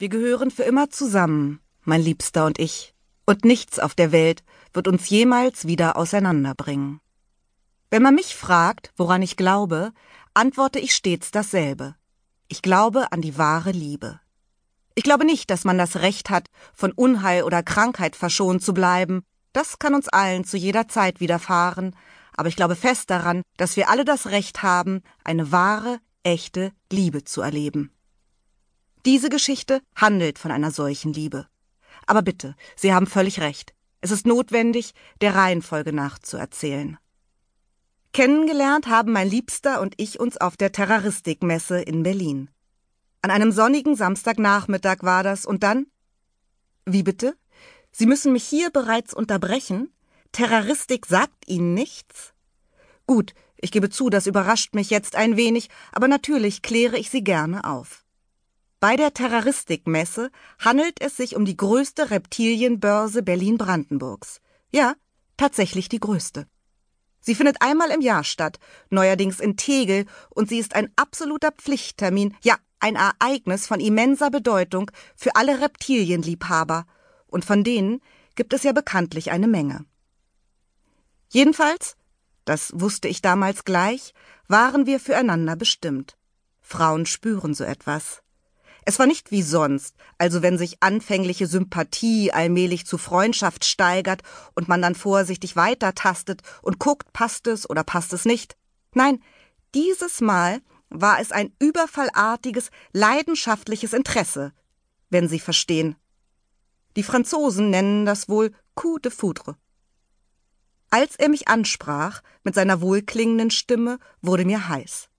Wir gehören für immer zusammen, mein Liebster und ich, und nichts auf der Welt wird uns jemals wieder auseinanderbringen. Wenn man mich fragt, woran ich glaube, antworte ich stets dasselbe. Ich glaube an die wahre Liebe. Ich glaube nicht, dass man das Recht hat, von Unheil oder Krankheit verschont zu bleiben. Das kann uns allen zu jeder Zeit widerfahren. Aber ich glaube fest daran, dass wir alle das Recht haben, eine wahre, echte Liebe zu erleben. Diese Geschichte handelt von einer solchen Liebe. Aber bitte, Sie haben völlig recht. Es ist notwendig, der Reihenfolge nach zu erzählen. Kennengelernt haben mein Liebster und ich uns auf der Terroristikmesse in Berlin. An einem sonnigen Samstagnachmittag war das und dann? Wie bitte? Sie müssen mich hier bereits unterbrechen? Terroristik sagt Ihnen nichts? Gut, ich gebe zu, das überrascht mich jetzt ein wenig, aber natürlich kläre ich Sie gerne auf. Bei der Terroristikmesse handelt es sich um die größte Reptilienbörse Berlin-Brandenburgs. Ja, tatsächlich die größte. Sie findet einmal im Jahr statt, neuerdings in Tegel, und sie ist ein absoluter Pflichttermin, ja, ein Ereignis von immenser Bedeutung für alle Reptilienliebhaber, und von denen gibt es ja bekanntlich eine Menge. Jedenfalls, das wusste ich damals gleich, waren wir füreinander bestimmt. Frauen spüren so etwas. Es war nicht wie sonst, also wenn sich anfängliche Sympathie allmählich zu Freundschaft steigert und man dann vorsichtig weitertastet und guckt, passt es oder passt es nicht. Nein, dieses Mal war es ein überfallartiges, leidenschaftliches Interesse, wenn Sie verstehen. Die Franzosen nennen das wohl coup de foudre. Als er mich ansprach, mit seiner wohlklingenden Stimme, wurde mir heiß.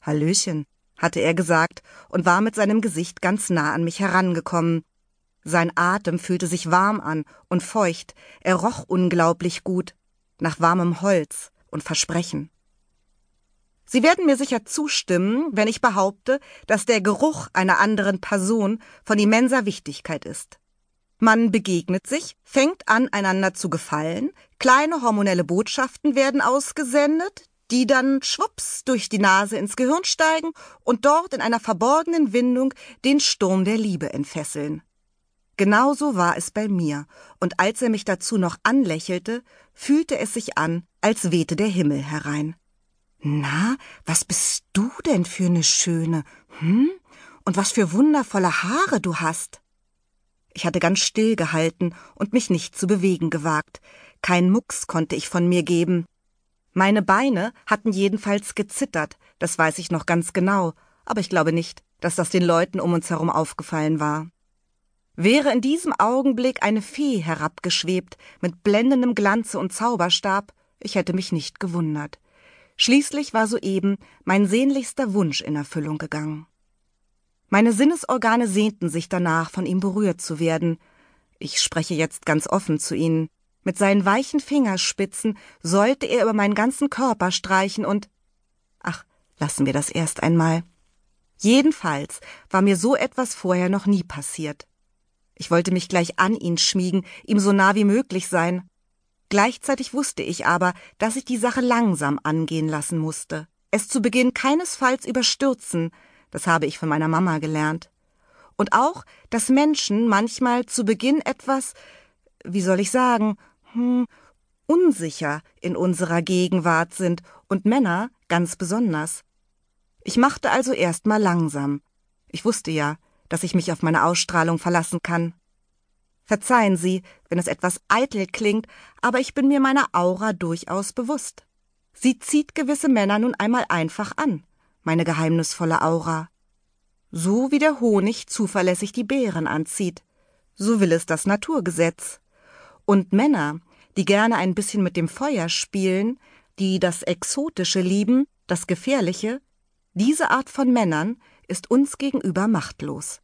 Hallöchen, hatte er gesagt und war mit seinem Gesicht ganz nah an mich herangekommen. Sein Atem fühlte sich warm an und feucht, er roch unglaublich gut, nach warmem Holz und Versprechen. Sie werden mir sicher zustimmen, wenn ich behaupte, dass der Geruch einer anderen Person von immenser Wichtigkeit ist. Man begegnet sich, fängt an, einander zu gefallen, kleine hormonelle Botschaften werden ausgesendet, die dann schwupps durch die Nase ins Gehirn steigen und dort in einer verborgenen Windung den Sturm der Liebe entfesseln. Genauso war es bei mir, und als er mich dazu noch anlächelte, fühlte es sich an, als wehte der Himmel herein. Na, was bist du denn für ne Schöne, hm? Und was für wundervolle Haare du hast. Ich hatte ganz still gehalten und mich nicht zu bewegen gewagt. Kein Mucks konnte ich von mir geben. Meine Beine hatten jedenfalls gezittert, das weiß ich noch ganz genau, aber ich glaube nicht, dass das den Leuten um uns herum aufgefallen war. Wäre in diesem Augenblick eine Fee herabgeschwebt, mit blendendem Glanze und Zauberstab, ich hätte mich nicht gewundert. Schließlich war soeben mein sehnlichster Wunsch in Erfüllung gegangen. Meine Sinnesorgane sehnten sich danach, von ihm berührt zu werden. Ich spreche jetzt ganz offen zu Ihnen. Mit seinen weichen Fingerspitzen sollte er über meinen ganzen Körper streichen und ach, lassen wir das erst einmal. Jedenfalls war mir so etwas vorher noch nie passiert. Ich wollte mich gleich an ihn schmiegen, ihm so nah wie möglich sein. Gleichzeitig wusste ich aber, dass ich die Sache langsam angehen lassen musste. Es zu Beginn keinesfalls überstürzen, das habe ich von meiner Mama gelernt. Und auch, dass Menschen manchmal zu Beginn etwas, wie soll ich sagen, hm, unsicher in unserer Gegenwart sind und Männer ganz besonders. Ich machte also erst mal langsam. Ich wusste ja, dass ich mich auf meine Ausstrahlung verlassen kann. Verzeihen Sie, wenn es etwas eitel klingt, aber ich bin mir meiner Aura durchaus bewusst. Sie zieht gewisse Männer nun einmal einfach an, meine geheimnisvolle Aura. So wie der Honig zuverlässig die Beeren anzieht. So will es das Naturgesetz. Und Männer, die gerne ein bisschen mit dem Feuer spielen, die das Exotische lieben, das Gefährliche, diese Art von Männern ist uns gegenüber machtlos.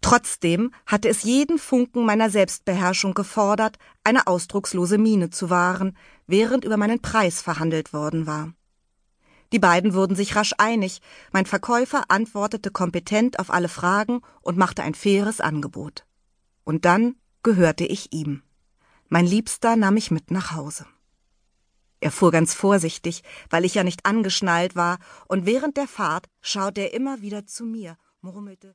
Trotzdem hatte es jeden Funken meiner Selbstbeherrschung gefordert, eine ausdruckslose Miene zu wahren, während über meinen Preis verhandelt worden war. Die beiden wurden sich rasch einig, mein Verkäufer antwortete kompetent auf alle Fragen und machte ein faires Angebot. Und dann gehörte ich ihm. Mein Liebster nahm mich mit nach Hause. Er fuhr ganz vorsichtig, weil ich ja nicht angeschnallt war, und während der Fahrt schaute er immer wieder zu mir, murmelte